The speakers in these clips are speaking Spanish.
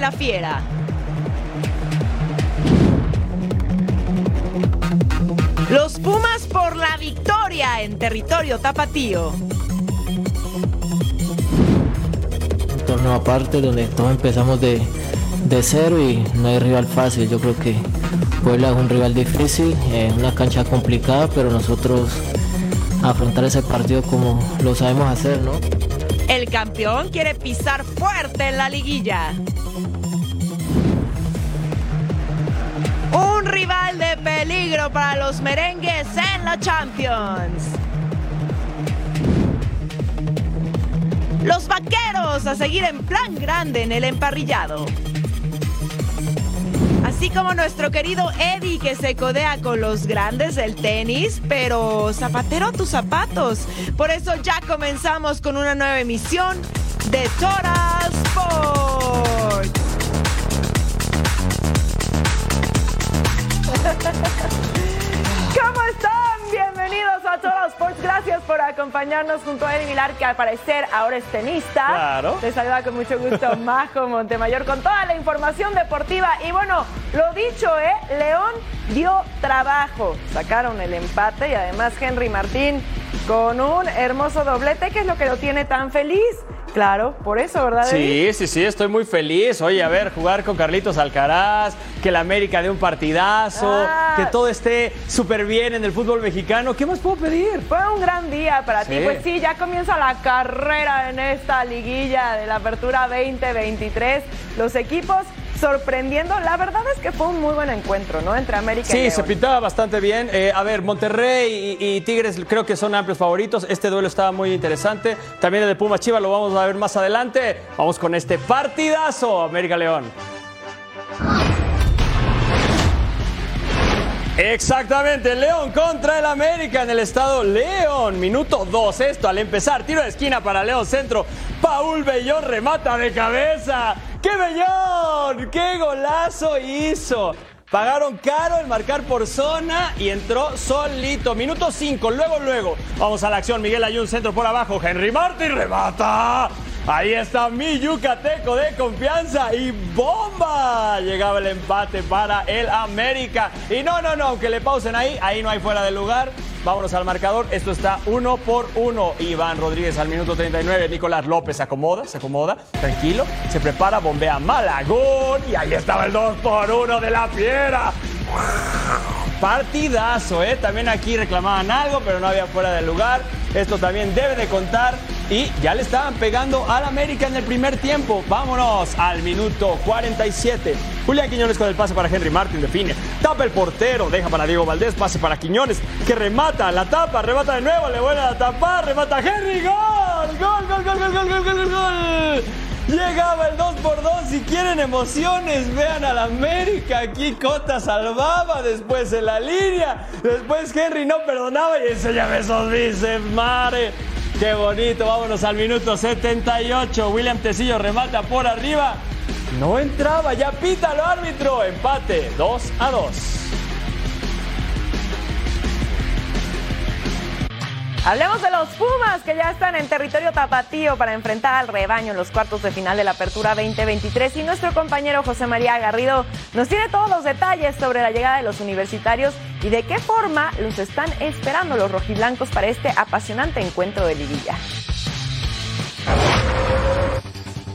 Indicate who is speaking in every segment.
Speaker 1: la fiera. Los Pumas por la victoria en territorio tapatío.
Speaker 2: Un torneo aparte donde todos empezamos de, de cero y no hay rival fácil. Yo creo que Puebla es un rival difícil, es una cancha complicada, pero nosotros afrontar ese partido como lo sabemos hacer, ¿no?
Speaker 1: El campeón quiere pisar fuerte en la liguilla. Peligro para los merengues en la Champions. Los vaqueros a seguir en plan grande en el emparrillado. Así como nuestro querido Eddie que se codea con los grandes del tenis, pero zapatero tus zapatos. Por eso ya comenzamos con una nueva emisión de Tora Sports. Total Sports. Gracias por acompañarnos junto a Eddie Milar, que al parecer ahora es tenista.
Speaker 3: Claro.
Speaker 1: Te saluda con mucho gusto Majo Montemayor con toda la información deportiva. Y bueno, lo dicho, ¿eh? León dio trabajo. Sacaron el empate y además Henry Martín con un hermoso doblete, que es lo que lo tiene tan feliz. Claro, por eso, ¿verdad?
Speaker 3: Sí, sí, sí, estoy muy feliz. Oye, a ver, jugar con Carlitos Alcaraz, que la América dé un partidazo,
Speaker 1: Ah.
Speaker 3: que todo esté súper bien en el fútbol mexicano. ¿Qué más puedo pedir?
Speaker 1: Fue un gran día para ti. Pues sí, ya comienza la carrera en esta liguilla de la Apertura 2023. Los equipos sorprendiendo. La verdad es que fue un muy buen encuentro, ¿no? Entre América y
Speaker 3: Sí,
Speaker 1: León.
Speaker 3: se pintaba bastante bien. Eh, a ver, Monterrey y, y Tigres creo que son amplios favoritos. Este duelo estaba muy interesante. También el de Pumas Chivas lo vamos a ver más adelante. Vamos con este partidazo, América León. Exactamente, León contra el América en el estado León. Minuto 2, esto al empezar. Tiro de esquina para León Centro. Paul Bellón remata de cabeza. ¡Qué Bellón! ¡Qué golazo hizo! Pagaron caro el marcar por zona y entró solito. Minuto 5, luego, luego. Vamos a la acción. Miguel Ayun, centro por abajo. Henry Martin remata. Ahí está mi yucateco de confianza y bomba. Llegaba el empate para el América. Y no, no, no, aunque le pausen ahí, ahí no hay fuera de lugar. Vámonos al marcador. Esto está uno por uno. Iván Rodríguez al minuto 39. Nicolás López se acomoda, se acomoda. Tranquilo. Se prepara, bombea Malagón. Y ahí estaba el 2 por 1 de la fiera. Partidazo, ¿eh? También aquí reclamaban algo, pero no había fuera de lugar. Esto también debe de contar. Y ya le estaban pegando al América en el primer tiempo. Vámonos al minuto 47. Julián Quiñones con el pase para Henry Martin define. Tapa el portero, deja para Diego Valdés, pase para Quiñones, que remata, la tapa, remata de nuevo, le vuelve a tapar, remata Henry, gol, gol, gol, gol, gol, gol, gol, gol, gol. Llegaba el 2 por 2 Si quieren emociones, vean al América. Aquí Cota salvaba, después en la línea. Después Henry no perdonaba y enséñame esos bíceps, mare. Qué bonito, vámonos al minuto 78. William Tecillo remata por arriba. No entraba, ya pita el árbitro. Empate, 2 a 2.
Speaker 1: Hablemos de los Pumas que ya están en territorio tapatío para enfrentar al rebaño en los cuartos de final de la Apertura 2023 y nuestro compañero José María Garrido nos tiene todos los detalles sobre la llegada de los universitarios y de qué forma los están esperando los rojiblancos para este apasionante encuentro de liguilla.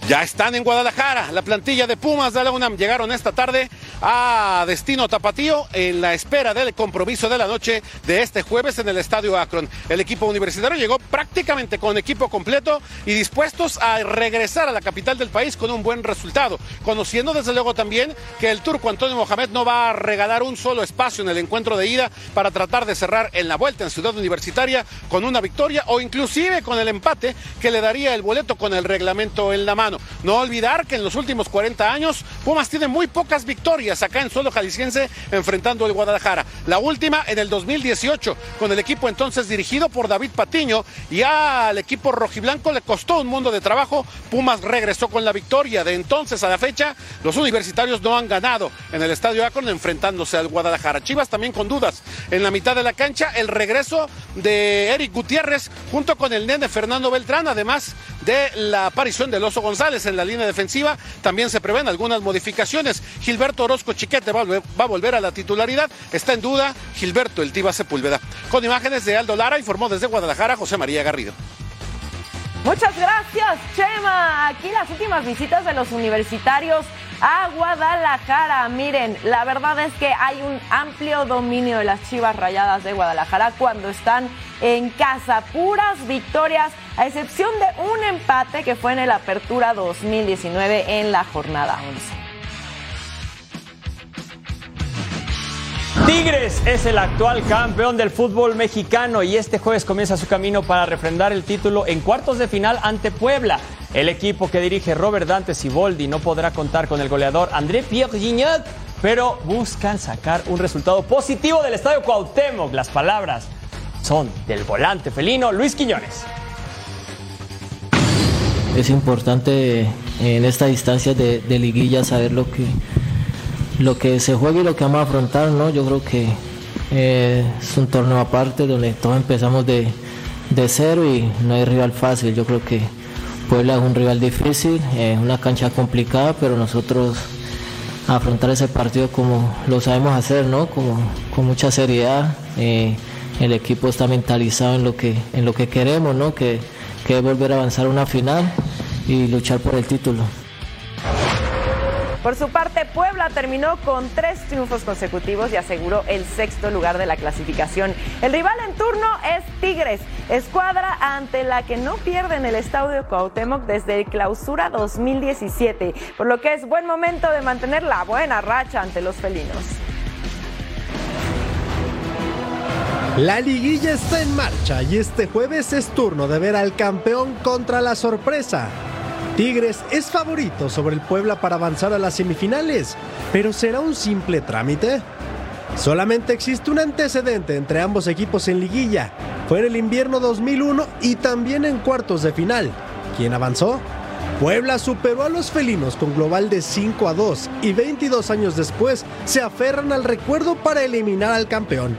Speaker 4: Ya están en Guadalajara. La plantilla de Pumas de la UNAM llegaron esta tarde a destino Tapatío en la espera del compromiso de la noche de este jueves en el Estadio Akron. El equipo universitario llegó prácticamente con equipo completo y dispuestos a regresar a la capital del país con un buen resultado, conociendo desde luego también que el turco Antonio Mohamed no va a regalar un solo espacio en el encuentro de ida para tratar de cerrar en la vuelta en Ciudad Universitaria con una victoria o inclusive con el empate que le daría el boleto con el reglamento en la mano. No olvidar que en los últimos 40 años Pumas tiene muy pocas victorias acá en suelo jalisciense enfrentando al Guadalajara. La última en el 2018 con el equipo entonces dirigido por David Patiño y al equipo rojiblanco le costó un mundo de trabajo. Pumas regresó con la victoria. De entonces a la fecha los universitarios no han ganado en el Estadio Akron enfrentándose al Guadalajara. Chivas también con dudas. En la mitad de la cancha el regreso de Eric Gutiérrez junto con el nene Fernando Beltrán, además de la aparición del Oso González en la línea defensiva. También se prevén algunas modificaciones. Gilberto Orozco Chiquete va, a volver a la titularidad. Está en duda Gilberto El Sepúlveda. Con imágenes de Aldo Lara, informó desde Guadalajara José María Garrido.
Speaker 1: Muchas gracias, Chema. Aquí las últimas visitas de los universitarios a Guadalajara. Miren, la verdad es que hay un amplio dominio de las Chivas Rayadas de Guadalajara cuando están en casa. Puras victorias, a excepción de un empate que fue en el Apertura 2019 en la jornada 11.
Speaker 3: Tigres es el actual campeón del fútbol mexicano y este jueves comienza su camino para refrendar el título en cuartos de final ante Puebla. El equipo que dirige Robert Dante Siboldi no podrá contar con el goleador André Pierre Gignac, pero buscan sacar un resultado positivo del Estadio Cuauhtémoc. Las palabras son del volante felino Luis Quiñones.
Speaker 2: Es importante en esta distancia de, de liguilla saber lo que lo que se juega y lo que vamos a afrontar, ¿no? Yo creo que eh, es un torneo aparte donde todos empezamos de, cero y no hay rival fácil. Yo creo que Puebla es un rival difícil, es una cancha complicada, pero nosotros afrontar ese partido como lo sabemos hacer, ¿no? Con mucha seriedad. Eh, el equipo está mentalizado en lo que, en lo que queremos, ¿no? Que, que es volver a avanzar a una final y luchar por el título.
Speaker 1: Por su parte, Puebla terminó con tres triunfos consecutivos y aseguró el sexto lugar de la clasificación. El rival en turno es Tigres, escuadra ante la que no pierde en el Estadio Cuauhtémoc desde el clausura 2017, por lo que es buen momento de mantener la buena racha ante los felinos.
Speaker 5: La liguilla está en marcha y este jueves es turno de ver al campeón contra la sorpresa. Tigres es favorito sobre el Puebla para avanzar a las semifinales, pero ¿será un simple trámite? Solamente existe un antecedente entre ambos equipos en liguilla. Fue en el invierno 2001 y también en cuartos de final. ¿Quién avanzó? Puebla superó a los felinos con global de 5 a 2 y 22 años después se aferran al recuerdo para eliminar al campeón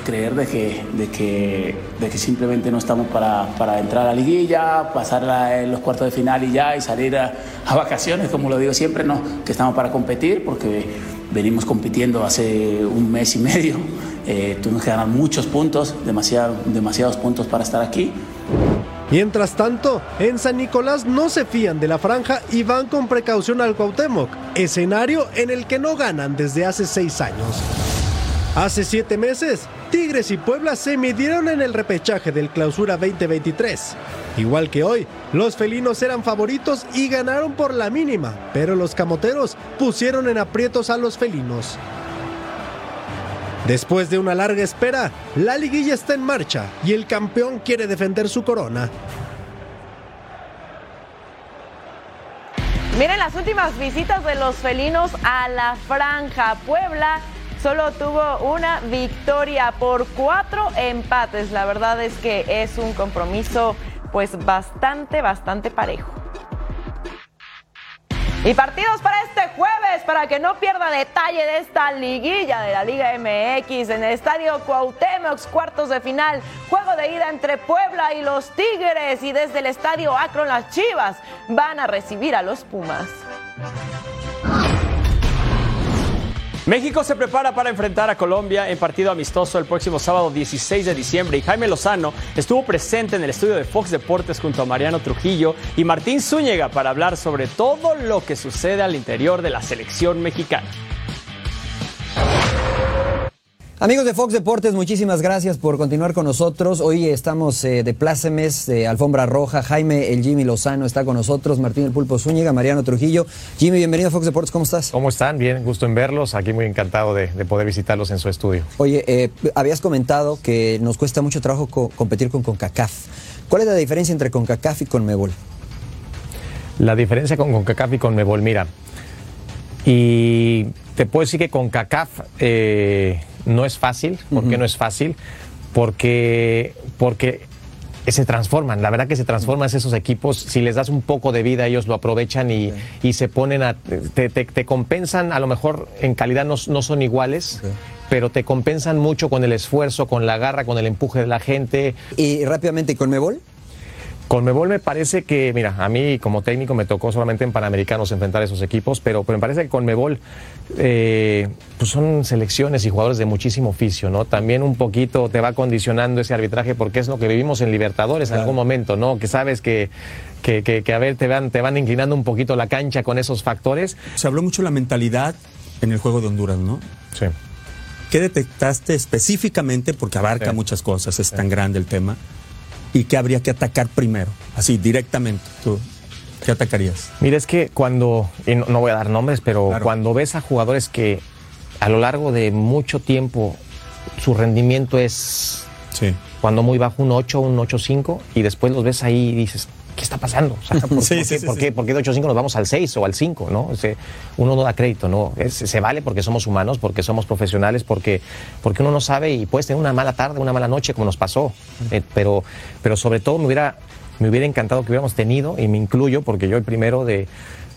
Speaker 6: creer de que, de que, de que simplemente no estamos para, para entrar a la liguilla, pasar en los cuartos de final y ya, y salir a, vacaciones, como lo digo siempre, no, que estamos para competir, porque venimos compitiendo hace un mes y medio, eh, tuvimos que ganar muchos puntos, demasiado, demasiados puntos para estar aquí.
Speaker 5: Mientras tanto, en San Nicolás no se fían de la franja y van con precaución al Cuauhtémoc, escenario en el que no ganan desde hace seis años. Hace siete meses, Tigres y Puebla se midieron en el repechaje del Clausura 2023. Igual que hoy, los felinos eran favoritos y ganaron por la mínima, pero los camoteros pusieron en aprietos a los felinos. Después de una larga espera, la liguilla está en marcha y el campeón quiere defender su corona.
Speaker 1: Miren las últimas visitas de los felinos a la franja. Puebla solo tuvo una victoria por cuatro empates. La verdad es que es un compromiso pues bastante, bastante parejo. Y partidos para este jueves, para que no pierda detalle de esta liguilla de la Liga MX en el Estadio Cuauhtémoc, cuartos de final, juego de ida entre Puebla y los Tigres y desde el Estadio Akron las Chivas van a recibir a los Pumas.
Speaker 3: México se prepara para enfrentar a Colombia en partido amistoso el próximo sábado 16 de diciembre y Jaime Lozano estuvo presente en el estudio de Fox Deportes junto a Mariano Trujillo y Martín Zúñiga para hablar sobre todo lo que sucede al interior de la selección mexicana.
Speaker 7: Amigos de Fox Deportes, muchísimas gracias por continuar con nosotros. Hoy estamos eh, de plácemes, de alfombra roja. Jaime, el Jimmy Lozano está con nosotros, Martín el Pulpo Zúñiga, Mariano Trujillo. Jimmy, bienvenido a Fox Deportes, ¿cómo estás?
Speaker 8: ¿Cómo están? Bien, gusto en verlos. Aquí muy encantado de, poder visitarlos en su estudio.
Speaker 7: Oye, eh, habías comentado que nos cuesta mucho trabajo competir con CONCACAF. ¿Cuál es la diferencia entre CONCACAF y CONMEBOL?
Speaker 8: La diferencia con CONCACAF y CONMEBOL, mira, y te puedo decir que CONCACAF... Eh, no es fácil. ¿Por qué no es fácil? Porque, porque se transforman, la verdad que se transforman esos equipos, si les das un poco de vida ellos lo aprovechan y, se ponen a, te, compensan, a lo mejor en calidad no, son iguales, pero te compensan mucho con el esfuerzo, con la garra, con el empuje de la gente.
Speaker 7: Y rápidamente, ¿con Mebol?
Speaker 8: Conmebol me parece que, mira, a mí como técnico me tocó solamente en Panamericanos enfrentar esos equipos, pero, pero me parece que Conmebol eh, pues son selecciones y jugadores de muchísimo oficio, ¿no? También un poquito te va condicionando ese arbitraje porque es lo que vivimos en Libertadores en algún momento, ¿no? Que sabes que, que, que, que, a ver, te van, te van inclinando un poquito la cancha con esos factores.
Speaker 9: Se habló mucho de la mentalidad en el juego de Honduras, ¿no?
Speaker 8: Sí.
Speaker 9: ¿Qué detectaste específicamente? Porque abarca
Speaker 8: Sí.
Speaker 9: muchas cosas, es tan grande el tema. ¿Y qué habría que atacar primero? Así, directamente. ¿Tú qué atacarías?
Speaker 8: Mira, es que cuando, y no, no voy a dar nombres, pero
Speaker 9: Claro.
Speaker 8: cuando ves a jugadores que a lo largo de mucho tiempo su rendimiento es
Speaker 9: Sí.
Speaker 8: cuando muy bajo, un 8, un 8-5, y después los ves ahí y dices, ¿qué está pasando? O sea, ¿por,
Speaker 9: Sí,
Speaker 8: por
Speaker 9: sí,
Speaker 8: qué,
Speaker 9: sí,
Speaker 8: por
Speaker 9: sí.
Speaker 8: qué- por qué de 8-5 nos vamos al 6 o al 5? ¿no? O sea, uno no da crédito, ¿no? Es- se vale porque somos humanos, porque somos profesionales, porque, porque uno no sabe y puedes tener una mala tarde, una mala noche, como nos pasó. Eh, pero, pero sobre todo me hubiera, me hubiera encantado que hubiéramos tenido, y me incluyo, porque yo el primero de...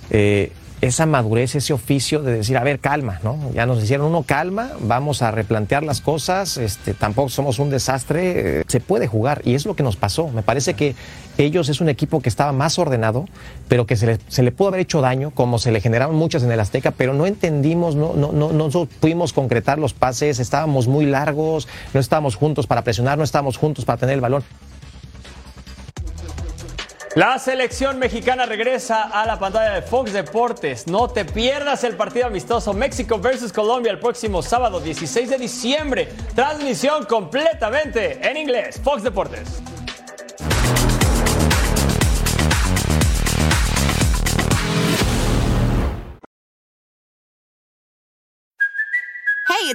Speaker 8: eh, esa madurez, ese oficio de decir, a ver, calma, ¿no? Ya nos hicieron uno, calma, vamos a replantear las cosas, este, tampoco somos un desastre, eh, se puede jugar y es lo que nos pasó. Me parece que ellos es un equipo que estaba más ordenado, pero que se le, se le pudo haber hecho daño, como se le generaron muchas en el Azteca, pero no entendimos, no, no, no, no pudimos concretar los pases, estábamos muy largos, no estábamos juntos para presionar, no estábamos juntos para tener el balón.
Speaker 3: La selección mexicana regresa a la pantalla de Fox Deportes. No te pierdas el partido amistoso México versus Colombia el próximo sábado 16 de diciembre. Transmisión completamente en inglés. Fox Deportes.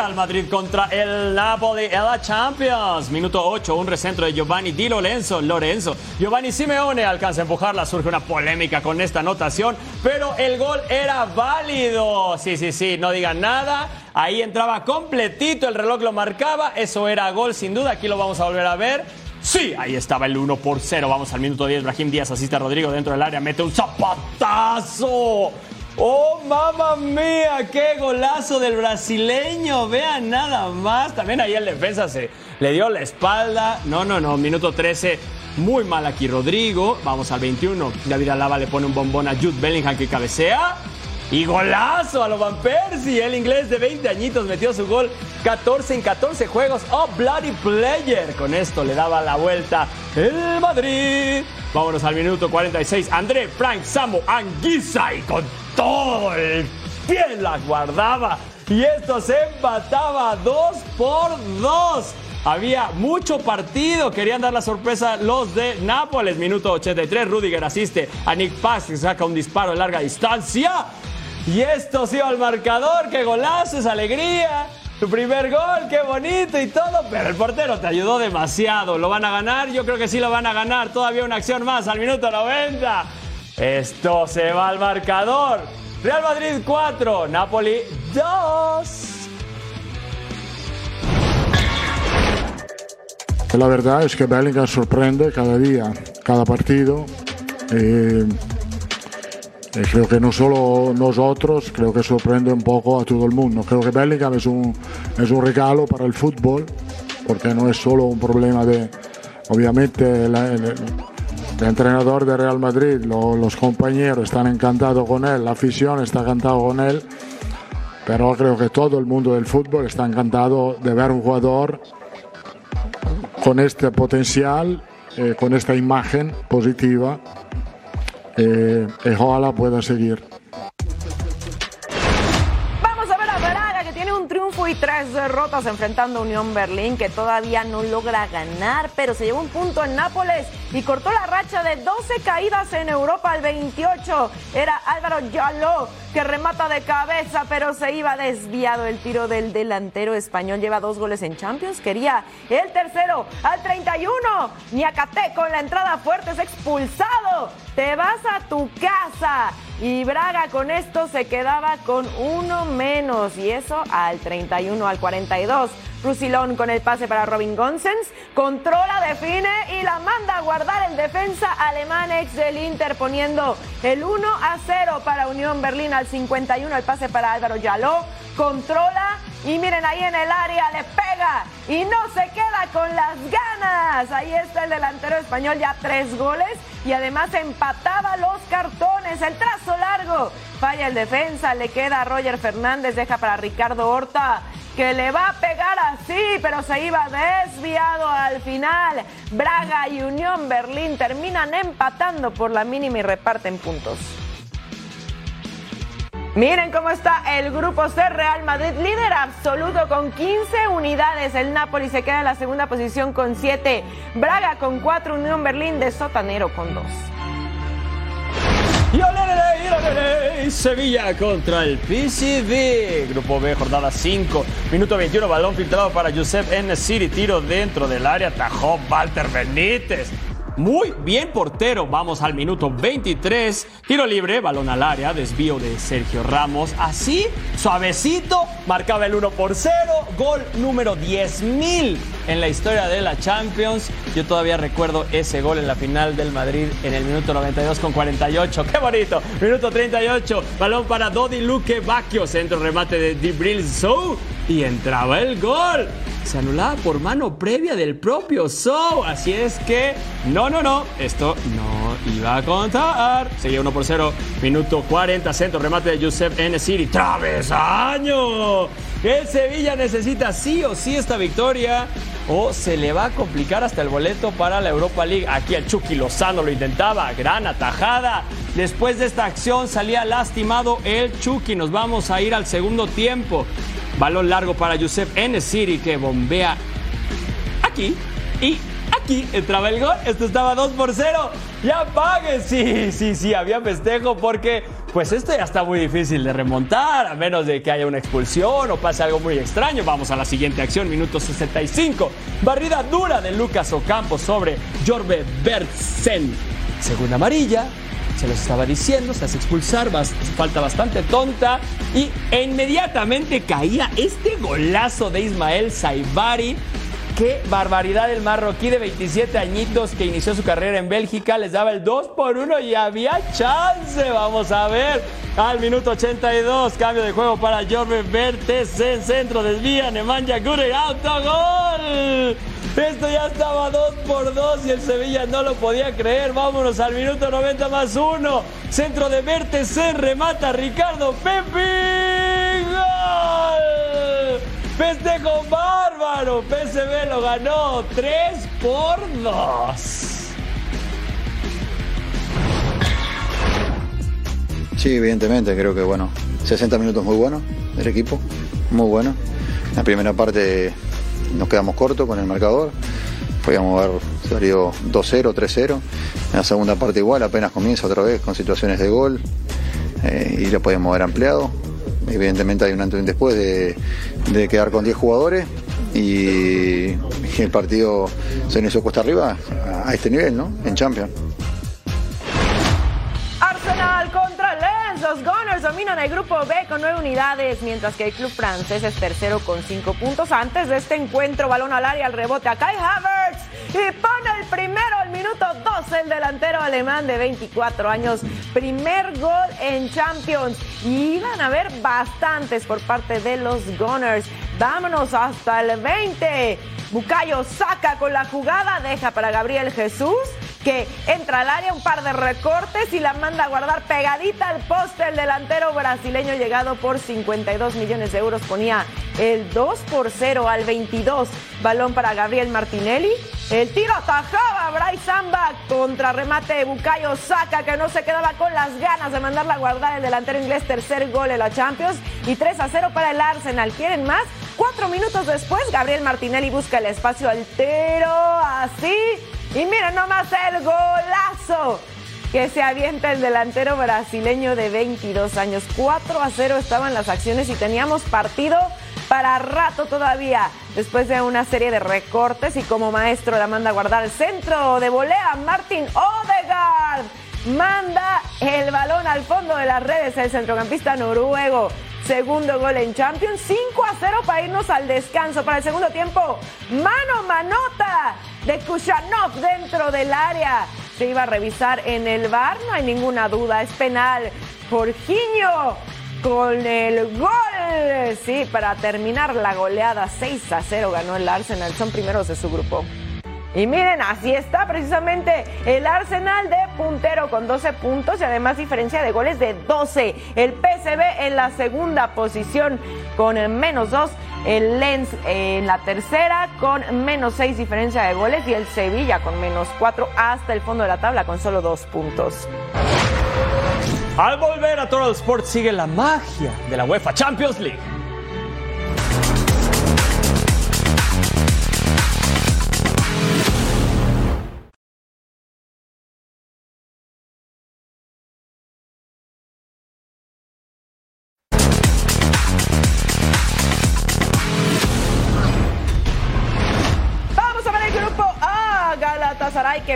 Speaker 3: Real Madrid contra el Napoli en la Champions. Minuto 8, un recentro de Giovanni Di Lorenzo. Lorenzo. Giovanni Simeone alcanza a empujarla. Surge una polémica con esta anotación, pero el gol era válido. Sí, sí, sí, no digan nada. Ahí entraba completito, el reloj lo marcaba. Eso era gol sin duda. Aquí lo vamos a volver a ver. Sí, ahí estaba el 1 por 0. Vamos al minuto 10. Brahim Díaz asiste a Rodrigo dentro del área. Mete un zapatazo. ¡Oh, mamá mía! ¡Qué golazo del brasileño! Vean nada más. También ahí el defensa se le dio la espalda. No, no, no. Minuto 13. Muy mal aquí Rodrigo. Vamos al 21. David Alaba le pone un bombón a Jude Bellingham que cabecea. Y golazo a lo Van Persie. El inglés de 20 añitos metió su gol 14 en 14 juegos. ¡Oh, bloody player! Con esto le daba la vuelta el Madrid. Vámonos al minuto 46. André Frank Samo Anguissa y con todo el pie la guardaba. Y esto se empataba 2 por 2. Había mucho partido, querían dar la sorpresa los de Nápoles. Minuto 83, Rudiger asiste a Nick Paz, que saca un disparo de larga distancia. Y esto sí al marcador, qué golazo, es alegría. Tu primer gol, qué bonito y todo, pero el portero te ayudó demasiado. ¿Lo van a ganar? Yo creo que sí lo van a ganar. Todavía una acción más al minuto 90. Esto se va al marcador. Real Madrid 4, Napoli 2.
Speaker 10: La verdad es que Bellingham sorprende cada día, cada partido. Eh, eh, creo que no solo nosotros, creo que sorprende un poco a todo el mundo. Creo que Bellingham es un, es un regalo para el fútbol, porque no es solo un problema de, obviamente, el entrenador de Real Madrid, lo- los compañeros están encantados con él, la afición está encantada con él, pero creo que todo el mundo del fútbol está encantado de ver un jugador con este potencial, eh, con esta imagen positiva, eh, y ojalá pueda seguir.
Speaker 1: Derrotas enfrentando a Unión Berlín, que todavía no logra ganar, pero se llevó un punto en Nápoles y cortó la racha de 12 caídas en Europa al 28. Era Álvaro Yaló que remata de cabeza, pero se iba desviado el tiro del delantero español. Lleva dos goles en Champions, quería el tercero al 31. Niacate con la entrada fuerte es expulsado. Te vas a tu casa. Y Braga con esto se quedaba con uno menos. Y eso al 31, al 42. Rusilón con el pase para Robin Gonsens. Controla, define y la manda a guardar el defensa alemán ex del Inter poniendo el 1 a 0 para Unión Berlín al 51. El pase para Álvaro Yaló. Controla y miren ahí en el área le pega y no se queda con las ganas. Ahí está el delantero español ya tres goles y además empataba los cartones. El trazo largo. Falla el defensa, le queda a Roger Fernández, deja para Ricardo Horta que le va a pegar así, pero se iba desviado al final. Braga y Unión Berlín terminan empatando por la mínima y reparten puntos. Miren cómo está el grupo C Real Madrid, líder absoluto con 15 unidades. El Napoli se queda en la segunda posición con 7. Braga con 4, Unión Berlín de sotanero con 2.
Speaker 3: Y olé, Sevilla contra el PCB. Grupo B, jornada 5. Minuto 21, balón filtrado para Josep N. City. Tiro dentro del área. Tajó Walter Benítez. Muy bien portero. Vamos al minuto 23. Tiro libre, balón al área, desvío de Sergio Ramos. Así, suavecito, marcaba el 1 por 0. Gol número 10.000 en la historia de la Champions. Yo todavía recuerdo ese gol en la final del Madrid en el minuto 92 con 48. ¡Qué bonito! Minuto 38. Balón para Dodi Luque Bacchio. Centro remate de Dibril Sou. Y entraba el gol. Se anulaba por mano previa del propio Sou. Así es que, no, no, no. Esto no iba a contar. Seguía 1 por 0. Minuto 40. Centro remate de Josep N. City. ¡Travesaño! El Sevilla necesita sí o sí esta victoria o se le va a complicar hasta el boleto para la Europa League. Aquí el Chucky Lozano lo intentaba, gran atajada. Después de esta acción salía lastimado el Chucky. Nos vamos a ir al segundo tiempo. Balón largo para Josep. City que bombea aquí y aquí entraba el gol. Esto estaba 2 por 0. Ya pague. Sí, sí, sí, había festejo porque pues esto ya está muy difícil de remontar, a menos de que haya una expulsión o pase algo muy extraño. Vamos a la siguiente acción, minuto 65. Barrida dura de Lucas Ocampo sobre Jorbe Bertsen. Segunda amarilla, se los estaba diciendo, se hace expulsar, falta bastante tonta y e inmediatamente caía este golazo de Ismael Saibari. Qué barbaridad el marroquí de 27 añitos que inició su carrera en Bélgica, les daba el 2 por 1 y había chance, vamos a ver. Al minuto 82, cambio de juego para Jorge Bertes en centro, desvía Nemanja Gure, autogol. Esto ya estaba 2 por 2 y el Sevilla no lo podía creer. Vámonos al minuto 90 más 1. Centro de Bertes, remata Ricardo Pepe. ¡Gol! Festejo bárbaro. PSV lo ganó 3 por 2.
Speaker 11: Sí, evidentemente, creo que bueno, 60 minutos muy buenos del equipo, muy bueno. En la primera parte nos quedamos cortos con el marcador, podíamos haber salido 2-0, 3-0. En la segunda parte igual, apenas comienza otra vez con situaciones de gol eh, y lo podíamos haber ampliado. Evidentemente hay un antes y un después de, de quedar con 10 jugadores y, y el partido se nos hizo cuesta arriba a este nivel, ¿no? En Champions.
Speaker 1: Gunners dominan el grupo B con nueve unidades, mientras que el club francés es tercero con cinco puntos. Antes de este encuentro, balón al área, al rebote a Kai Havertz y pone el primero al minuto 12 el delantero alemán de 24 años. Primer gol en Champions. Y iban a haber bastantes por parte de los Gunners. Vámonos hasta el 20. Bucayo saca con la jugada, deja para Gabriel Jesús que entra al área, un par de recortes y la manda a guardar pegadita al poste. El delantero brasileño llegado por 52 millones de euros ponía el 2 por 0 al 22. Balón para Gabriel Martinelli. El tiro atajaba Bryce Samba contra remate de Bucayo Saca que no se quedaba con las ganas de mandarla a guardar el delantero inglés tercer gol en la Champions y 3 a 0 para el Arsenal. ¿Quieren más? Cuatro minutos después, Gabriel Martinelli busca el espacio altero, así. Y miren nomás el golazo que se avienta el delantero brasileño de 22 años. 4 a 0 estaban las acciones y teníamos partido para rato todavía. Después de una serie de recortes y como maestro la manda a guardar el centro de volea Martin Odegaard. Manda el balón al fondo de las redes el centrocampista noruego. Segundo gol en Champions, 5 a 0 para irnos al descanso. Para el segundo tiempo, mano manota de Kushanov dentro del área. Se iba a revisar en el bar, no hay ninguna duda, es penal. Jorginho con el gol. Sí, para terminar la goleada 6 a 0 ganó el Arsenal. Son primeros de su grupo. Y miren, así está precisamente el Arsenal de puntero con 12 puntos y además diferencia de goles de 12. El PSV en la segunda posición con menos 2. El Lens en la tercera con menos 6 diferencia de goles y el Sevilla con menos 4 hasta el fondo de la tabla con solo 2 puntos.
Speaker 3: Al volver a Total Sport sigue la magia de la UEFA Champions League.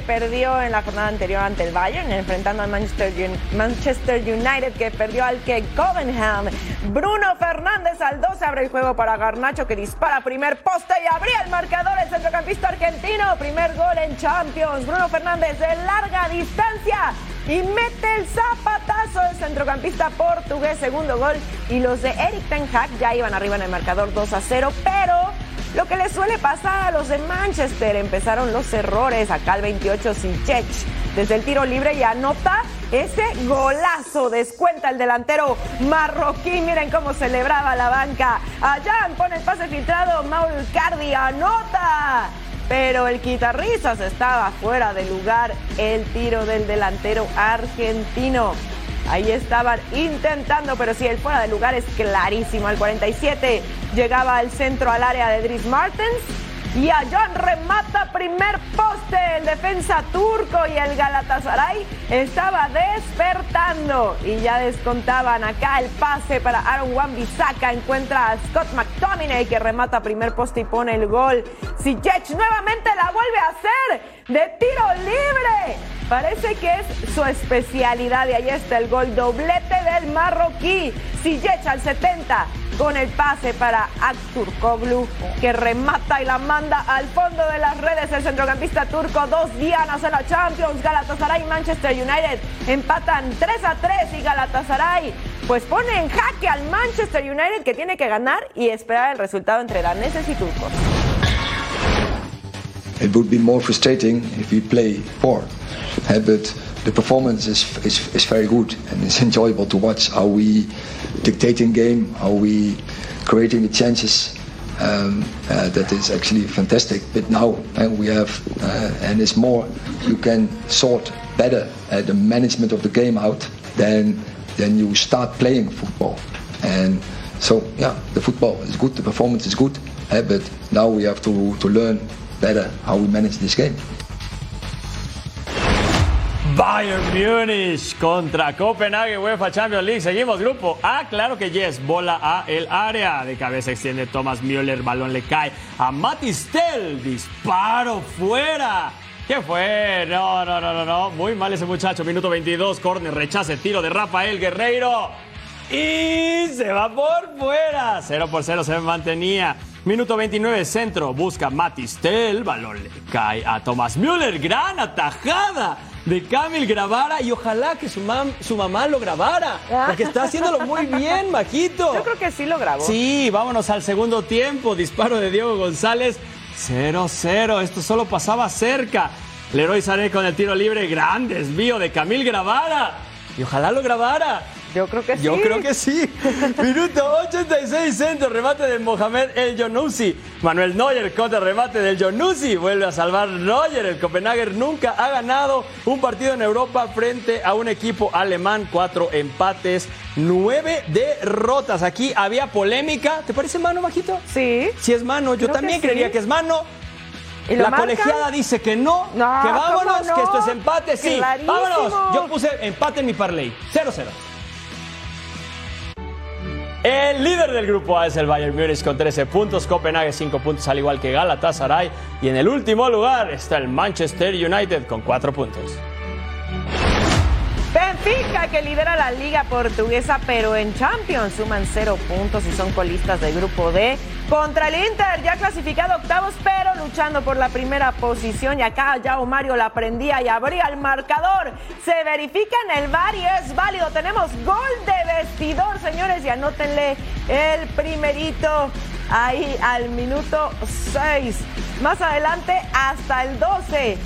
Speaker 1: Perdió en la jornada anterior ante el Bayern, enfrentando al Manchester, Un- Manchester United que perdió al que Covenham. Bruno Fernández al 12 abre el juego para Garnacho que dispara primer poste y abría el marcador el centrocampista argentino. Primer gol en Champions. Bruno Fernández de larga distancia y mete el zapatazo del centrocampista portugués. Segundo gol y los de Eric Ten Hag ya iban arriba en el marcador 2 a 0, pero lo que les suele pasar a los de Manchester, empezaron los errores. Acá el 28 Sinchech desde el tiro libre y anota ese golazo. Descuenta el delantero marroquí. Miren cómo celebraba la banca. Allá pone el pase filtrado. Mauro Cardi anota. Pero el quitarrizas estaba fuera de lugar. El tiro del delantero argentino. Ahí estaban intentando, pero sí, el fuera de lugar es clarísimo. Al 47 llegaba al centro al área de Dries Martens. Y allá remata primer poste el defensa turco y el Galatasaray estaba despertando y ya descontaban acá el pase para Aaron Wan-Bissaka encuentra a Scott McTominay que remata primer poste y pone el gol. Ziyech nuevamente la vuelve a hacer de tiro libre. Parece que es su especialidad y ahí está el gol doblete del marroquí. Ziyech al 70 con el pase para Aktur Koglu que remata y la manda al fondo de las redes el centrocampista turco. Dos dianas en la Champions. Galatasaray y Manchester United empatan 3 a 3 y Galatasaray pues pone en jaque al Manchester United que tiene que ganar y esperar el resultado entre daneses y turcos.
Speaker 12: It would be more frustrating if we play poor. Uh, but the performance is, is, is very good and it's enjoyable to watch how we dictating game, how we creating the chances. Um, uh, that is actually fantastic. But now uh, we have, uh, and it's more, you can sort better the management of the game out than then you start playing football. And so, yeah, the football is good, the performance is good, but now we have to, to learn better how we manage this game.
Speaker 3: Bayern Múnich contra Copenhague UEFA Champions League. Seguimos grupo A, claro que yes. Bola a el área. De cabeza extiende Thomas Müller. Balón le cae a Matistel. Disparo fuera. ¿Qué fue? No, no, no, no, no. Muy mal ese muchacho. Minuto 22. Corner, rechace, tiro de Rafael Guerreiro. Y se va por fuera. 0 por 0 se mantenía. Minuto 29, centro. Busca Matistel. Balón le cae a Thomas Müller. Gran atajada de Camil Gravara. Y ojalá que su, mam- su mamá lo grabara. Porque está haciéndolo muy bien, Majito.
Speaker 1: Yo creo que sí lo grabó.
Speaker 3: Sí, vámonos al segundo tiempo. Disparo de Diego González. 0-0. Esto solo pasaba cerca. Leroy Sané con el tiro libre. Gran desvío de Camil Gravara. Y ojalá lo grabara.
Speaker 1: Yo creo que sí.
Speaker 3: Yo creo que sí. Minuto 86, centro, remate de Mohamed El Yonusi. Manuel Neuer contra remate del Yonusi. Vuelve a salvar Neuer. El Copenhagen nunca ha ganado un partido en Europa frente a un equipo alemán. Cuatro empates, nueve derrotas. Aquí había polémica. ¿Te parece mano, Majito?
Speaker 1: Sí.
Speaker 3: Si es mano, yo
Speaker 1: Creo
Speaker 3: también
Speaker 1: que sí.
Speaker 3: creería que es mano.
Speaker 1: ¿Y lo
Speaker 3: La
Speaker 1: marcan?
Speaker 3: colegiada dice que no,
Speaker 1: No,
Speaker 3: que vámonos, que esto es empate, sí.
Speaker 1: Clarísimo.
Speaker 3: Vámonos. Yo puse empate en mi parlay. 0-0. El líder del grupo A es el Bayern Múnich con 13 puntos, Copenhague 5 puntos al igual que Galatasaray y en el último lugar está el Manchester United con 4 puntos.
Speaker 1: Benfica que lidera la liga portuguesa, pero en Champions suman cero puntos y son colistas del grupo D. Contra el Inter, ya clasificado octavos, pero luchando por la primera posición. Y acá ya Mario la prendía y abría el marcador. Se verifica en el VAR y es válido. Tenemos gol de vestidor, señores, y anótenle el primerito ahí al minuto 6. Más adelante hasta el 12.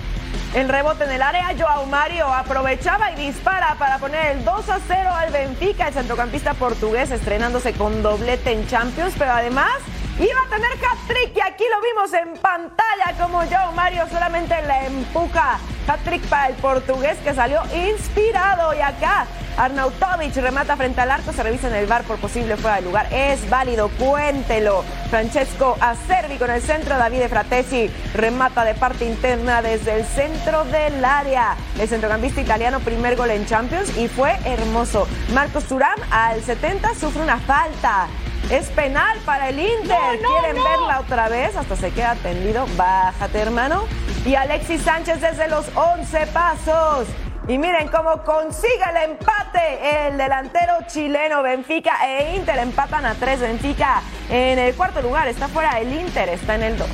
Speaker 1: El rebote en el área, Joao Mario aprovechaba y dispara para poner el 2 a 0 al Benfica, el centrocampista portugués estrenándose con doblete en Champions, pero además iba a tener hat-trick y aquí lo vimos en pantalla como Joao Mario solamente le empuja hat-trick para el portugués que salió inspirado. Y acá Arnautovic remata frente al arco, se revisa en el bar por posible fuera de lugar. Es válido, cuéntelo. Francesco Acerbi con el centro, David Fratesi remata de parte interna desde el centro del área. El centrocampista italiano, primer gol en Champions y fue hermoso. Marcos Turán al 70 sufre una falta. Es penal para el Inter. ¿Quieren verla otra vez? Hasta se queda tendido. Bájate, hermano. Y Alexis Sánchez desde los 11 pasos. Y miren cómo consigue el empate el delantero chileno Benfica e Inter empatan a tres. Benfica en el cuarto lugar está fuera el Inter, está en el 2.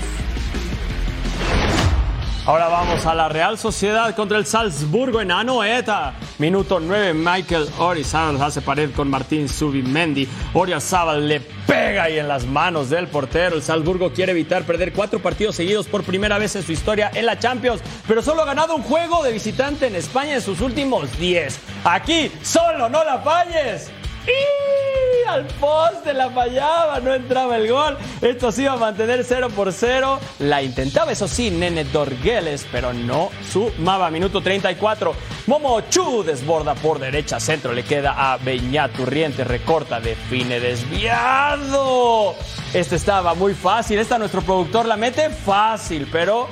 Speaker 3: Ahora vamos a la Real Sociedad contra el Salzburgo en Anoeta. Minuto 9, Michael Orizabal hace pared con Martín Subimendi. Orizabal le pega ahí en las manos del portero. El Salzburgo quiere evitar perder cuatro partidos seguidos por primera vez en su historia en la Champions, pero solo ha ganado un juego de visitante en España en sus últimos 10. Aquí, solo no la falles. ¡Y! Al poste la fallaba, no entraba el gol. Esto se iba a mantener 0 por 0. La intentaba, eso sí, Nene Dorgueles, pero no sumaba. Minuto 34. Momo Chu desborda por derecha, centro. Le queda a Beñat Turriente, recorta, define desviado. Este estaba muy fácil. Esta nuestro productor la mete fácil, pero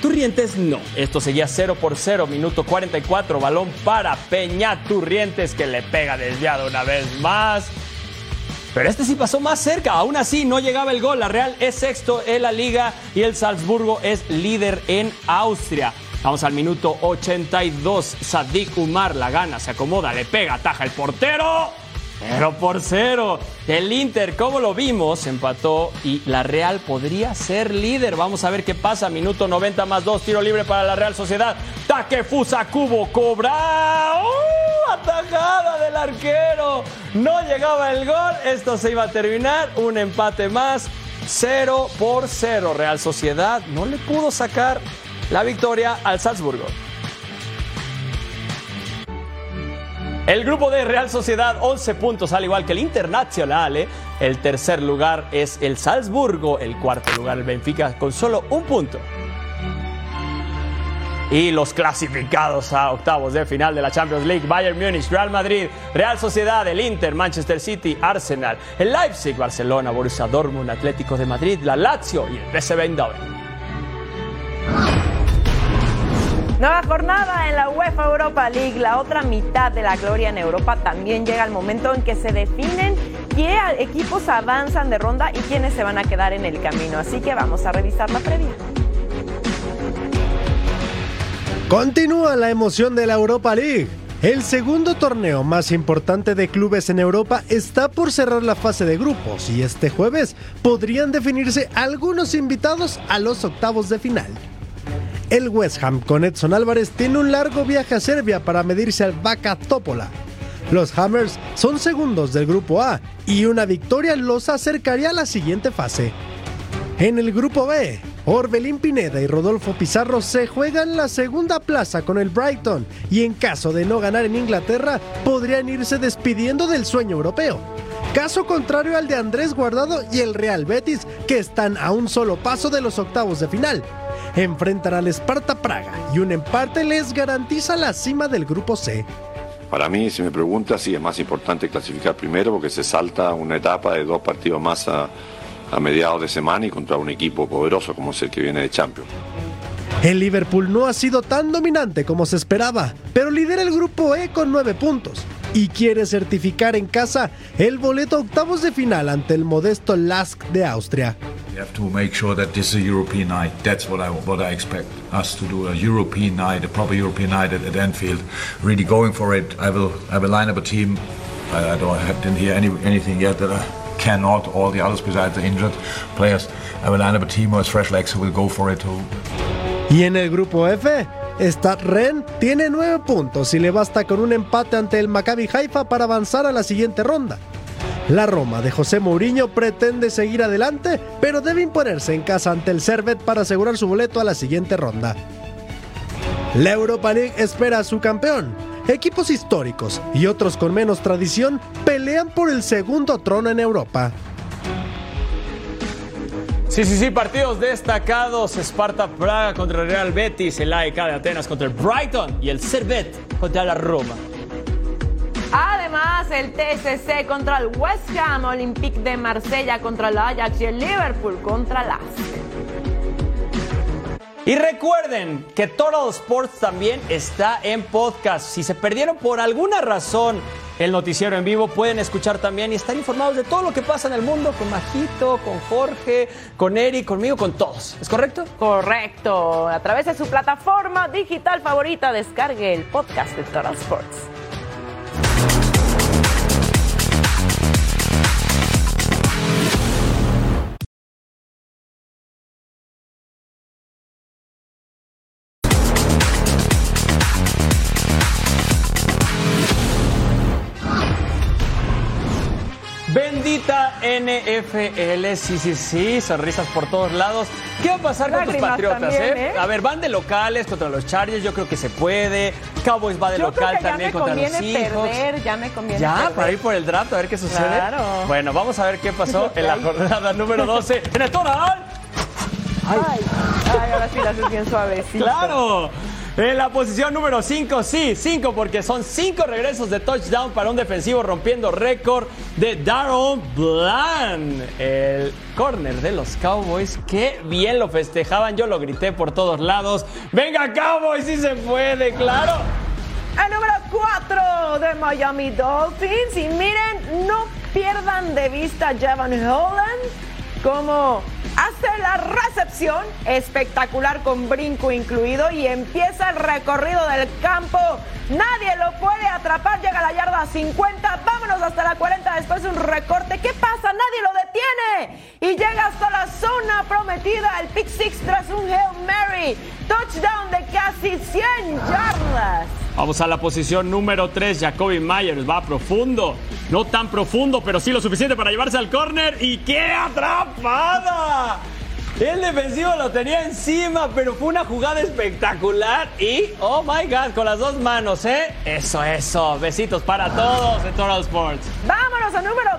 Speaker 3: Turrientes no. Esto seguía 0 por 0, minuto 44. Balón para Peña Turrientes que le pega desviado una vez más. Pero este sí pasó más cerca. Aún así no llegaba el gol. La Real es sexto en la liga y el Salzburgo es líder en Austria. Vamos al minuto 82. Sadik Umar la gana, se acomoda, le pega, ataja el portero. 0 por 0. El Inter, como lo vimos, empató y la Real podría ser líder. Vamos a ver qué pasa. Minuto 90 más 2, tiro libre para la Real Sociedad. Takefusa Kubo cobra. ¡Uh! Atajada del arquero. No llegaba el gol. Esto se iba a terminar. Un empate más. 0 por 0. Real Sociedad no le pudo sacar la victoria al Salzburgo. El grupo de Real Sociedad, 11 puntos, al igual que el Internacional. El tercer lugar es el Salzburgo. El cuarto lugar, el Benfica, con solo un punto. Y los clasificados a octavos de final de la Champions League: Bayern Múnich, Real Madrid, Real Sociedad, el Inter, Manchester City, Arsenal, el Leipzig, Barcelona, Borussia Dortmund, Atlético de Madrid, la Lazio y el PSV Eindhoven.
Speaker 1: Nueva jornada en la UEFA Europa League, la otra mitad de la gloria en Europa. También llega el momento en que se definen qué equipos avanzan de ronda y quiénes se van a quedar en el camino. Así que vamos a revisar la previa.
Speaker 5: Continúa la emoción de la Europa League. El segundo torneo más importante de clubes en Europa está por cerrar la fase de grupos y este jueves podrían definirse algunos invitados a los octavos de final. El West Ham con Edson Álvarez tiene un largo viaje a Serbia para medirse al Vaca Topola. Los Hammers son segundos del grupo A y una victoria los acercaría a la siguiente fase. En el grupo B, Orbelín Pineda y Rodolfo Pizarro se juegan la segunda plaza con el Brighton y en caso de no ganar en Inglaterra podrían irse despidiendo del sueño europeo. Caso contrario al de Andrés Guardado y el Real Betis, que están a un solo paso de los octavos de final. Enfrentan al Sparta Praga y un empate les garantiza la cima del grupo C.
Speaker 13: Para mí, si me preguntas, sí es más importante clasificar primero porque se salta una etapa de dos partidos más a, a mediados de semana y contra un equipo poderoso como es el que viene de Champions.
Speaker 5: El Liverpool no ha sido tan dominante como se esperaba, pero lidera el grupo E con nueve puntos y quiere certificar en casa el boleto a octavos de final ante el modesto Lask de Austria.
Speaker 14: We have to make sure that this is a European night. That's what I what I expect us to do. A European night, a proper European night at, at Anfield. Really going for it. I will I will line up a team. I, I don't I didn't hear any, anything yet that I cannot. All the others besides the injured players. I will line up a team with fresh legs who will go for it. Too.
Speaker 5: Y en el grupo F, Stade Ren tiene nueve puntos y le basta con un empate ante el Maccabi Haifa para avanzar a la siguiente ronda. La Roma de José Mourinho pretende seguir adelante, pero debe imponerse en casa ante el Servet para asegurar su boleto a la siguiente ronda. La Europa League espera a su campeón. Equipos históricos y otros con menos tradición pelean por el segundo trono en Europa.
Speaker 3: Sí, sí, sí, partidos destacados. Esparta Praga contra el Real Betis, el AEK de Atenas contra el Brighton y el Servet contra la Roma.
Speaker 1: Además, el TSC contra el West Ham, Olympique de Marsella contra el Ajax y el Liverpool contra el.
Speaker 3: Y recuerden que Total Sports también está en podcast. Si se perdieron por alguna razón el noticiero en vivo, pueden escuchar también y estar informados de todo lo que pasa en el mundo con Majito, con Jorge, con Eric, conmigo, con todos. ¿Es correcto?
Speaker 1: Correcto. A través de su plataforma digital favorita, descargue el podcast de Total Sports.
Speaker 3: NFL, sí, sí, sí, sonrisas por todos lados. ¿Qué va a pasar con tus patriotas,
Speaker 1: también,
Speaker 3: eh?
Speaker 1: ¿eh?
Speaker 3: A ver, van de locales contra los Chargers, yo creo que se puede. Cowboys va de
Speaker 1: Yo creo
Speaker 3: local
Speaker 1: que ya
Speaker 3: también
Speaker 1: me
Speaker 3: contra los
Speaker 1: conviene
Speaker 3: Seahawks.
Speaker 1: perder, ya me conviene
Speaker 3: Ya,
Speaker 1: perder.
Speaker 3: para ir por el draft, a ver qué sucede.
Speaker 1: Claro.
Speaker 3: Bueno, vamos a ver qué pasó en la jornada número 12 en el total.
Speaker 1: Ay, ay, ahora sí la haces bien suavecito.
Speaker 3: ¡Claro! En la posición número 5, sí, 5, porque son 5 regresos de touchdown para un defensivo rompiendo récord de Daron Bland, el corner de los Cowboys. Qué bien lo festejaban, yo lo grité por todos lados. ¡Venga, Cowboys! ¡Sí se puede, claro!
Speaker 1: El número 4 de Miami Dolphins. Y miren, no pierdan de vista a Javon Holland como la recepción espectacular con brinco incluido y empieza el recorrido del campo. Nadie lo puede atrapar, llega la yarda 50, vámonos hasta la 40 después de un recorte. ¿Qué pasa? Nadie lo detiene y llega hasta la zona prometida, el pick six tras un Hail Mary. Touchdown de casi 100 yardas.
Speaker 3: Vamos a la posición número 3. Jacoby Myers va profundo. No tan profundo, pero sí lo suficiente para llevarse al córner. ¡Y qué atrapada! El defensivo lo tenía encima, pero fue una jugada espectacular. Y, oh my God, con las dos manos, ¿eh? Eso, eso. Besitos para todos en Total Sports.
Speaker 1: Vámonos al número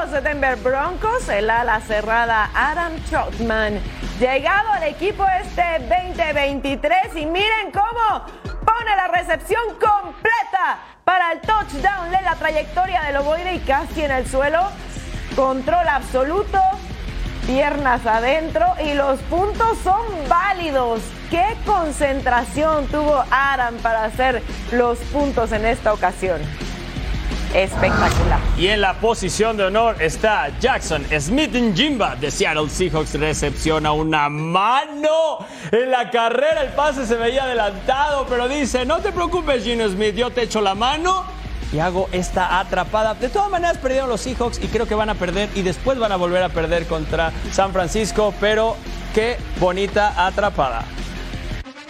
Speaker 1: 2 de Denver Broncos, el ala cerrada Adam Troutman. Llegado al equipo este 2023 y miren cómo pone la recepción completa para el touchdown. Lee la trayectoria del ovoide y casi en el suelo. Control absoluto, piernas adentro y los puntos son válidos. ¿Qué concentración tuvo Adam para hacer los puntos en esta ocasión? Espectacular.
Speaker 3: Y en la posición de honor está Jackson Smith Jimba de Seattle Seahawks. Recepciona una mano. En la carrera el pase se veía adelantado, pero dice, no te preocupes Gino Smith, yo te echo la mano y hago esta atrapada. De todas maneras perdieron los Seahawks y creo que van a perder y después van a volver a perder contra San Francisco, pero qué bonita atrapada.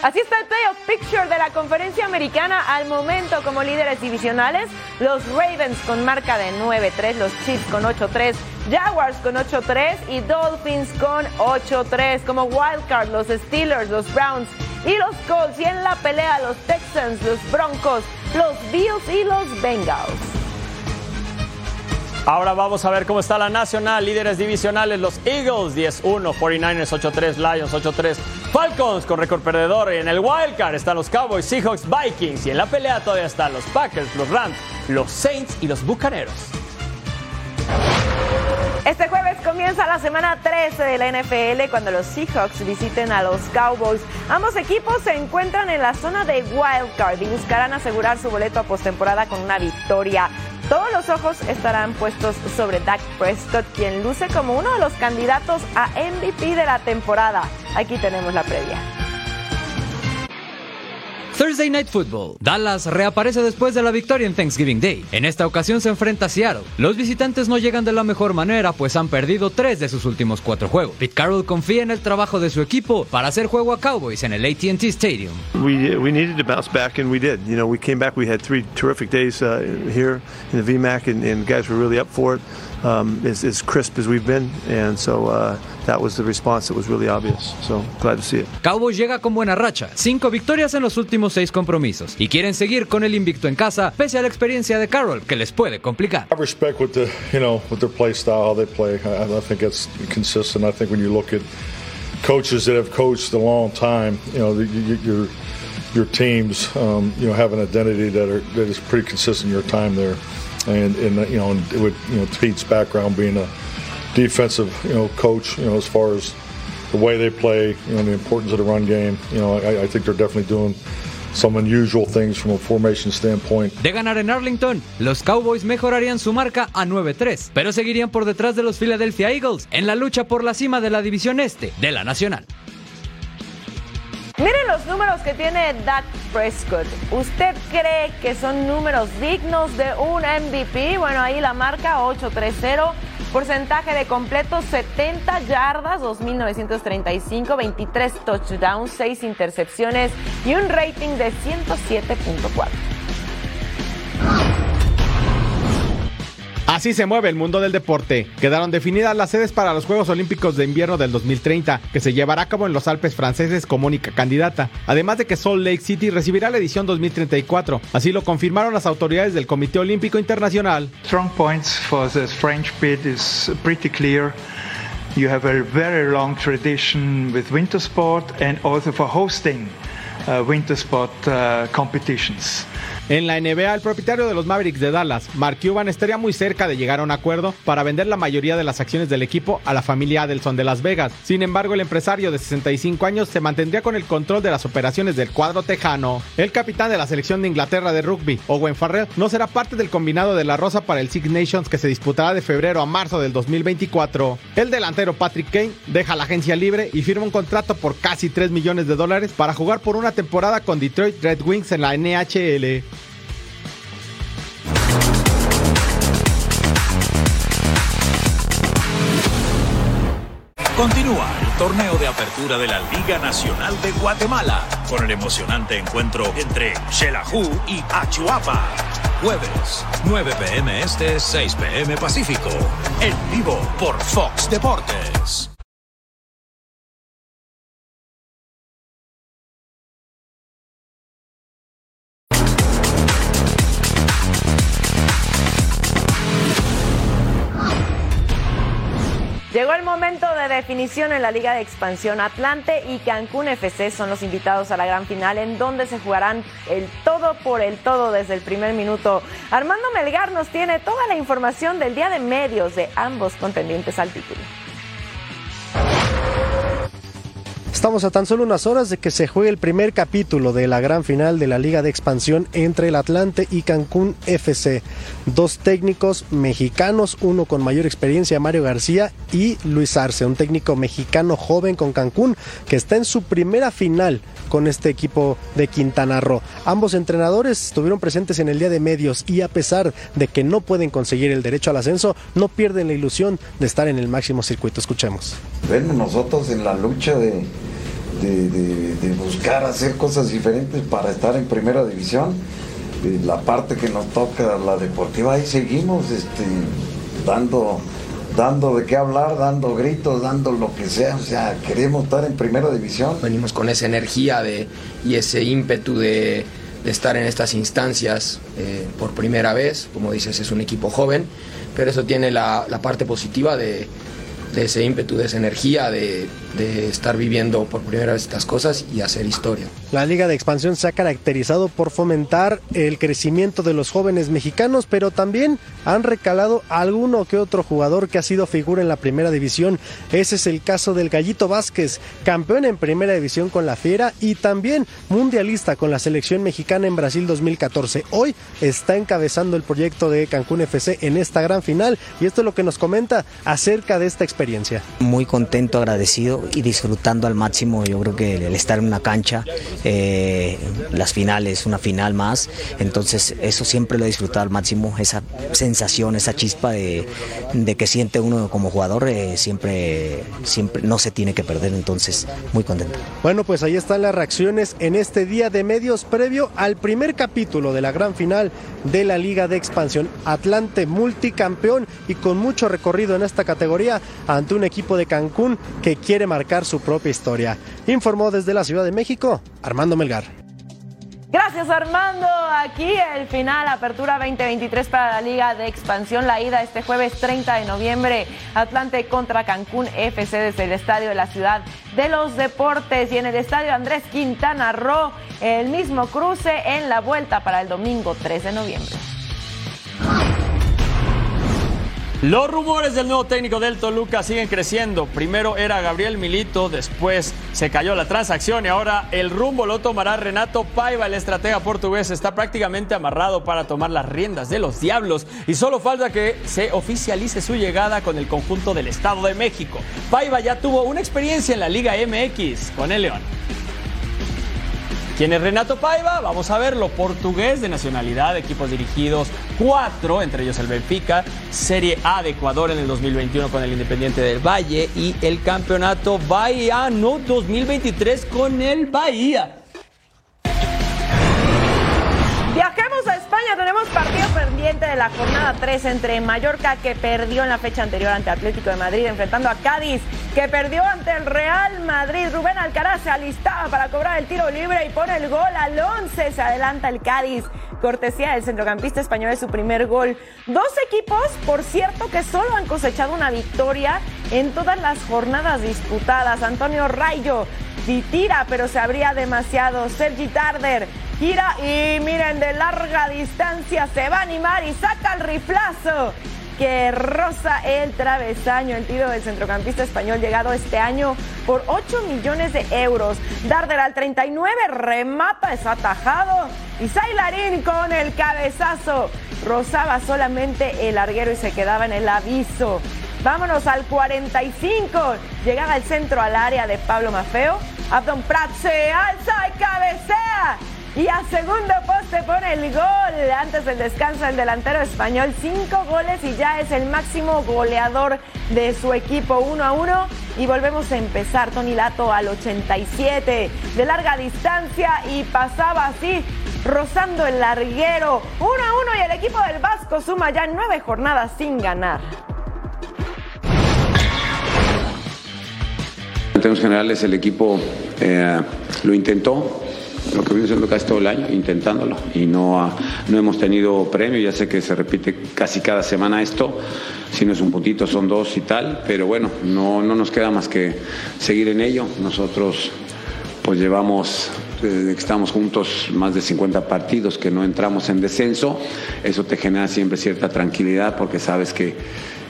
Speaker 1: Así está el playoff picture de la conferencia americana al momento como líderes divisionales. Los Ravens con marca de 9-3, los Chiefs con 8-3, Jaguars con 8-3 y Dolphins con 8-3. Como wildcard, los Steelers, los Browns y los Colts. Y en la pelea, los Texans, los Broncos, los Bills y los Bengals.
Speaker 3: Ahora vamos a ver cómo está la nacional. Líderes divisionales, los Eagles 10-1, 49ers 8-3, Lions 8-3, Falcons con récord perdedor. Y en el wildcard están los Cowboys, Seahawks, Vikings. Y en la pelea todavía están los Packers, los Rams, los Saints y los Bucaneros.
Speaker 1: Este jueves comienza la semana 13 de la NFL cuando los Seahawks visiten a los Cowboys. Ambos equipos se encuentran en la zona de wildcard y buscarán asegurar su boleto a postemporada con una victoria. Todos los ojos estarán puestos sobre Dak Prescott, quien luce como uno de los candidatos a MVP de la temporada. Aquí tenemos la previa.
Speaker 15: Thursday Night Football. Dallas reaparece después de la victoria en Thanksgiving Day. En esta ocasión se enfrenta a Seattle. Los visitantes no llegan de la mejor manera, pues han perdido tres de sus últimos cuatro juegos. Pete Carroll confía en el trabajo de su equipo para hacer juego a Cowboys en el AT&T Stadium.
Speaker 16: We, we needed to bounce back, and we did. You know, we came back. We had three terrific days uh, here in the VMAC, and, and guys were really up for it. Um, as, as crisp as we've been, and so uh, that was the response that was really obvious. So glad to see it.
Speaker 15: Cowboys llega con buena racha, cinco victorias en los últimos seis compromisos y quieren seguir con el invicto en casa pese a la experiencia de Carroll que les puede complicar.
Speaker 10: I respect what the you know what their play style, how they play. I, I think it's consistent. I think when you look at coaches that have coached a long time, you know, you, your your teams, um, you know, have an identity that are that is pretty consistent your time there, and with you know Pete's background being a defensive coach, you know, as far as the way they play, you know, the importance of the run game, you know, I, I think they're definitely doing some unusual things from a formation standpoint.
Speaker 15: De ganar en Arlington, los Cowboys mejorarían su marca a 9-3, pero seguirían por detrás de los Philadelphia Eagles en la lucha por la cima de la división este de la Nacional.
Speaker 1: Miren los números que tiene Dak Prescott. ¿Usted cree que son números dignos de un MVP? Bueno, ahí la marca 8-3-0. Porcentaje de completos 70 yardas, 2.935, 23 touchdowns, 6 intercepciones y un rating de 107.4.
Speaker 17: Así se mueve el mundo del deporte. Quedaron definidas las sedes para los Juegos Olímpicos de Invierno del 2030, que se llevará a cabo en los Alpes franceses como única candidata, además de que Salt Lake City recibirá la edición 2034. Así lo confirmaron las autoridades del Comité Olímpico Internacional.
Speaker 18: Strong points for the French bid is pretty clear. You have a very long tradition with winter sport and also for hosting uh, winter sport uh, competitions.
Speaker 17: En la NBA, el propietario de los Mavericks de Dallas, Mark Cuban, estaría muy cerca de llegar a un acuerdo para vender la mayoría de las acciones del equipo a la familia Adelson de Las Vegas. Sin embargo, el empresario de 65 años se mantendría con el control de las operaciones del cuadro tejano. El capitán de la selección de Inglaterra de rugby, Owen Farrell, no será parte del combinado de la Rosa para el Six Nations que se disputará de febrero a marzo del 2024. El delantero Patrick Kane deja la agencia libre y firma un contrato por casi 3 millones de dólares para jugar por una temporada con Detroit Red Wings en la NHL.
Speaker 19: Continúa el torneo de apertura de la Liga Nacional de Guatemala con el emocionante encuentro entre Xelajú y Achuapa. Jueves, 9 pm este, 6 pm Pacífico. En vivo por Fox Deportes.
Speaker 1: Llegó el momento de definición en la Liga de Expansión. Atlante y Cancún FC son los invitados a la gran final en donde se jugarán el todo por el todo desde el primer minuto. Armando Melgar nos tiene toda la información del día de medios de ambos contendientes al título.
Speaker 5: Estamos a tan solo unas horas de que se juegue el primer capítulo de la gran final de la Liga de Expansión entre el Atlante y Cancún FC. Dos técnicos mexicanos, uno con mayor experiencia, Mario García, y Luis Arce, un técnico mexicano joven con Cancún que está en su primera final con este equipo de Quintana Roo. Ambos entrenadores estuvieron presentes en el día de medios y a pesar de que no pueden conseguir el derecho al ascenso, no pierden la ilusión de estar en el máximo circuito. Escuchemos.
Speaker 20: Ven nosotros en la lucha de,
Speaker 21: de, de- de buscar hacer cosas diferentes para estar en primera división. La parte que nos toca, la deportiva, ahí seguimos este, dando, dando de qué hablar, dando gritos, dando lo que sea. O sea, queremos estar en primera división.
Speaker 20: Venimos con esa energía de, y ese ímpetu de, de estar en estas instancias eh, por primera vez. Como dices, es un equipo joven, pero eso tiene la, la parte positiva de, de ese ímpetu, de esa energía, de, de estar viviendo por primera vez estas cosas y hacer historia.
Speaker 5: La Liga de Expansión se ha caracterizado por fomentar el crecimiento de los jóvenes mexicanos, pero también han recalado alguno que otro jugador que ha sido figura en la primera división. Ese es el caso del Gallito Vázquez, campeón en primera división con la Fiera y también mundialista con la selección mexicana en Brasil 2014. Hoy está encabezando el proyecto de Cancún FC en esta gran final y esto es lo que nos comenta acerca de esta experiencia.
Speaker 22: muy contento, agradecido y disfrutando al máximo. Yo creo que el estar en una cancha, eh, las finales, una final más, entonces eso siempre lo he disfrutado al máximo, esa sensación, esa chispa de, que siente uno como jugador, eh, siempre, siempre no se tiene que perder, entonces muy contento.
Speaker 5: Bueno, pues ahí están las reacciones en este día de medios previo al primer capítulo de la gran final de la Liga de Expansión. Atlante multicampeón y con mucho recorrido en esta categoría ante un equipo de Cancún que quiere marcar su propia historia. Informó desde la Ciudad de México Armando Melgar.
Speaker 1: Gracias Armando. Aquí el final, apertura 2023 para la Liga de Expansión. La ida este jueves 30 de noviembre, Atlante contra Cancún FC desde el Estadio de la Ciudad de los Deportes y en el Estadio Andrés Quintana Roo, el mismo cruce en la vuelta para el domingo 3 de noviembre.
Speaker 3: Los rumores del nuevo técnico del Toluca siguen creciendo. Primero era Gabriel Milito, después se cayó la transacción y ahora el rumbo lo tomará Renato Paiva, el estratega portugués. Está prácticamente amarrado para tomar las riendas de los Diablos y solo falta que se oficialice su llegada con el conjunto del Estado de México. Paiva ya tuvo una experiencia en la Liga MX con el León. ¿Quién es Renato Paiva? Vamos a verlo. Portugués de nacionalidad, equipos dirigidos cuatro, entre ellos el Benfica, Serie A de Ecuador en el 2021 con el Independiente del Valle y el Campeonato Bahiano 2023 con el Bahía.
Speaker 1: Tenemos partido pendiente de la jornada 3 entre Mallorca que perdió en la fecha anterior ante Atlético de Madrid enfrentando a Cádiz que perdió ante el Real Madrid. Rubén Alcaraz se alistaba para cobrar el tiro libre y pone el gol al 11. Se adelanta el Cádiz. Cortesía del centrocampista español de su primer gol. Dos equipos, por cierto, que solo han cosechado una victoria en todas las jornadas disputadas. Antonio Rayo tira, pero se abría demasiado. Sergi Tarder gira y miren de larga distancia se va a animar y saca el riflazo que roza el travesaño. El tiro del centrocampista español llegado este año por 8 millones de euros. Darder al 39 remata, es atajado. Y Sailarín con el cabezazo. Rozaba solamente el larguero y se quedaba en el aviso. Vámonos al 45. Llegaba el centro al área de Pablo Mafeo. Abdon Prat se alza y cabecea. Y a segundo poste pone el gol. Antes del descanso, el delantero español, cinco goles y ya es el máximo goleador de su equipo, uno a uno. Y volvemos a empezar. Tony Lato al 87, de larga distancia y pasaba así, rozando el larguero. Uno a uno y el equipo del Vasco suma ya nueve jornadas sin ganar.
Speaker 23: En términos generales, el equipo eh, lo intentó, lo que vino siendo casi todo el año, intentándolo, y no, no hemos tenido premio. Ya sé que se repite casi cada semana esto, si no es un puntito, son dos y tal, pero bueno, no, no nos queda más que seguir en ello. Nosotros, pues llevamos desde que estamos juntos más de 50 partidos que no entramos en descenso, eso te genera siempre cierta tranquilidad porque sabes que,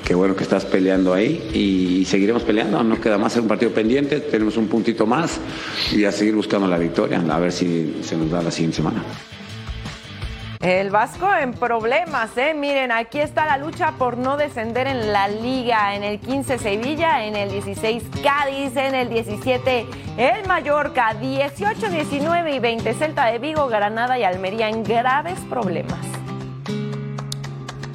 Speaker 23: que bueno que estás peleando ahí y seguiremos peleando, no queda más, un partido pendiente, tenemos un puntito más y a seguir buscando la victoria, a ver si se nos da la siguiente semana.
Speaker 1: El Vasco en problemas, ¿eh? Miren, aquí está la lucha por no descender en la liga. En el 15 Sevilla, en el 16 Cádiz, en el 17 el Mallorca, 18, 19 y 20 Celta de Vigo, Granada y Almería en graves problemas.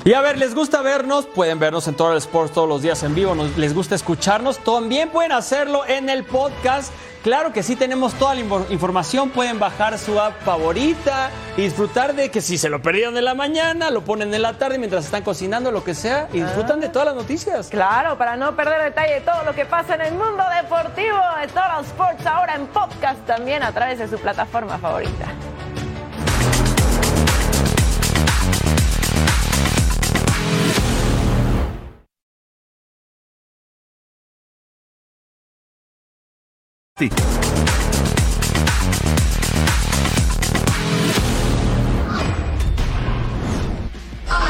Speaker 3: Y a ver, ¿les gusta vernos? Pueden vernos en Total Sports todos los días en vivo. ¿Les gusta escucharnos? También pueden hacerlo en el podcast. Claro que sí tenemos toda la infor- información. Pueden bajar su app favorita y disfrutar de que si se lo perdieron en la mañana, lo ponen en la tarde mientras están cocinando, lo que sea, y disfrutan de todas las noticias.
Speaker 1: Claro, para no perder detalle de todo lo que pasa en el mundo deportivo de Total Sports, ahora en podcast también a través de su plataforma favorita. City.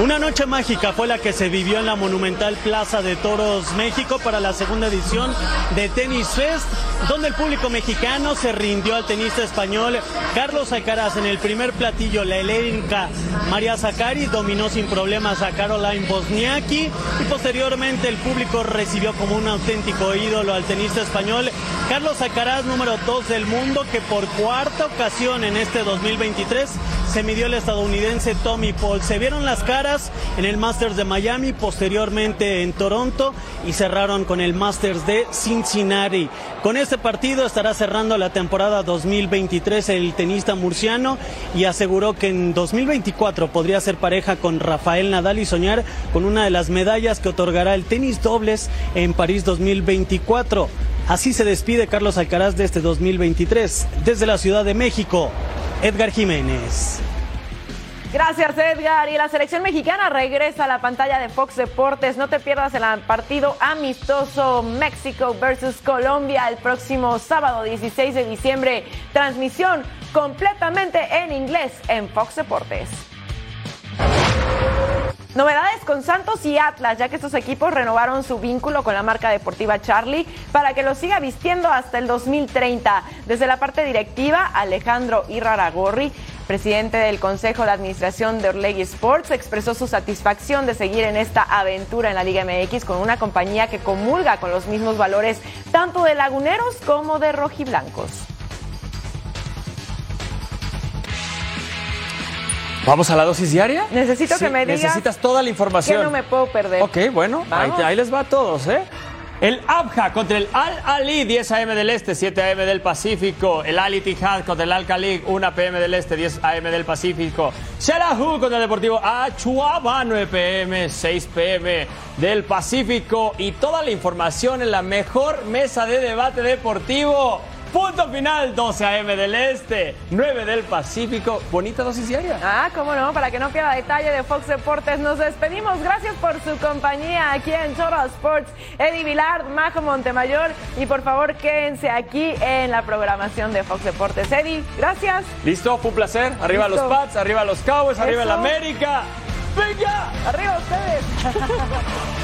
Speaker 24: Una noche mágica fue la que se vivió en la monumental Plaza de Toros México para la segunda edición de Tennis Fest, donde el público mexicano se rindió al tenista español Carlos Alcaraz en el primer platillo. La helénica María Zakari dominó sin problemas a Caroline Bosniaki y posteriormente el público recibió como un auténtico ídolo al tenista español Carlos Alcaraz, número 2 del mundo, que por cuarta ocasión en este 2023 se midió el estadounidense Tommy Paul. Se vieron las caras en el Masters de Miami, posteriormente en Toronto y cerraron con el Masters de Cincinnati. Con este partido estará cerrando la temporada 2023 el tenista murciano y aseguró que en 2024 podría ser pareja con Rafael Nadal y soñar con una de las medallas que otorgará el tenis dobles en París 2024. Así se despide Carlos Alcaraz de este 2023 desde la Ciudad de México. Edgar Jiménez.
Speaker 1: Gracias Edgar. Y la selección mexicana regresa a la pantalla de Fox Deportes. No te pierdas el partido amistoso México versus Colombia el próximo sábado 16 de diciembre. Transmisión completamente en inglés en Fox Deportes. Novedades con Santos y Atlas, ya que estos equipos renovaron su vínculo con la marca deportiva Charlie para que lo siga vistiendo hasta el 2030. Desde la parte directiva, Alejandro Irraragorri, presidente del Consejo de Administración de Orlegui Sports, expresó su satisfacción de seguir en esta aventura en la Liga MX con una compañía que comulga con los mismos valores tanto de laguneros como de rojiblancos.
Speaker 3: ¿Vamos a la dosis diaria?
Speaker 1: Necesito
Speaker 3: Sí,
Speaker 1: que me digas
Speaker 3: Necesitas toda la información.
Speaker 1: que no me puedo perder.
Speaker 3: Ok, bueno, ahí, les va a todos, ¿eh? El Abja contra el Al Ali, 10 a.m. del Este, 7 a.m. del Pacífico. El Al Ittihad contra el Al Khalik, 1 p.m. del Este, 10 a.m. del Pacífico. Shelahu contra el Deportivo Achuaba, 9 p.m., 6 p.m. del Pacífico. Y toda la información en la mejor mesa de debate deportivo. Punto final, 12 a.m. del Este, 9 del Pacífico. Bonita dosis diaria.
Speaker 1: Ah, cómo no, para que no pierda detalle de Fox Deportes, nos despedimos. Gracias por su compañía aquí en Choro Sports. Eddie Vilar, Majo Montemayor y por favor quédense aquí en la programación de Fox Deportes. Eddie, gracias.
Speaker 3: Listo, fue un placer. Arriba los Pats, arriba los Cowboys, arriba el América. ¡Venga!
Speaker 1: ¡Arriba ustedes!